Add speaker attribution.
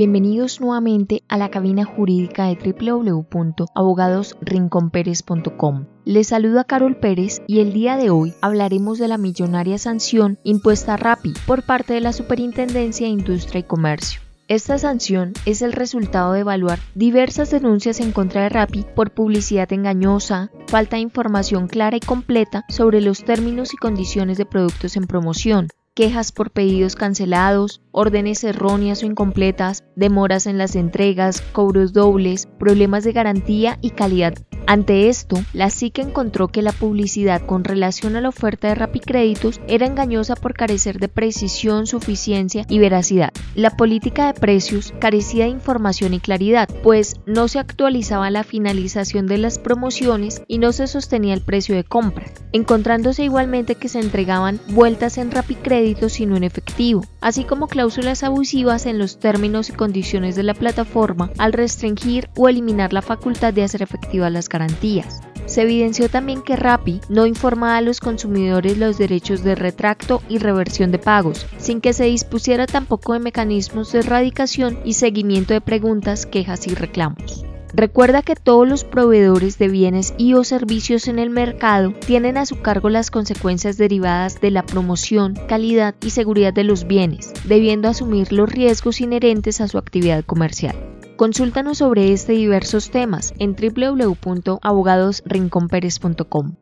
Speaker 1: Bienvenidos nuevamente a la cabina jurídica de www.abogadosrinconperez.com. Les saluda Carol Pérez y el día de hoy hablaremos de la millonaria sanción impuesta a RAPI por parte de la Superintendencia de Industria y Comercio. Esta sanción es el resultado de evaluar diversas denuncias en contra de Rappi por publicidad engañosa, falta de información clara y completa sobre los términos y condiciones de productos en promoción, quejas por pedidos cancelados, órdenes erróneas o incompletas, demoras en las entregas, cobros dobles, problemas de garantía y calidad ante esto, la SIC encontró que la publicidad con relación a la oferta de Rapicréditos era engañosa por carecer de precisión, suficiencia y veracidad. La política de precios carecía de información y claridad, pues no se actualizaba la finalización de las promociones y no se sostenía el precio de compra, encontrándose igualmente que se entregaban vueltas en Rapicréditos sino en efectivo, así como cláusulas abusivas en los términos y condiciones de la plataforma al restringir o eliminar la facultad de hacer efectivas las Se evidenció también que Rappi no informaba a los consumidores los derechos de retracto y reversión de pagos, sin que se dispusiera tampoco de mecanismos de erradicación y seguimiento de preguntas, quejas y reclamos. Recuerda que todos los proveedores de bienes y o servicios en el mercado tienen a su cargo las consecuencias derivadas de la promoción, calidad y seguridad de los bienes, debiendo asumir los riesgos inherentes a su actividad comercial. Consúltanos sobre este y diversos temas en www.abogadosrinconperes.com.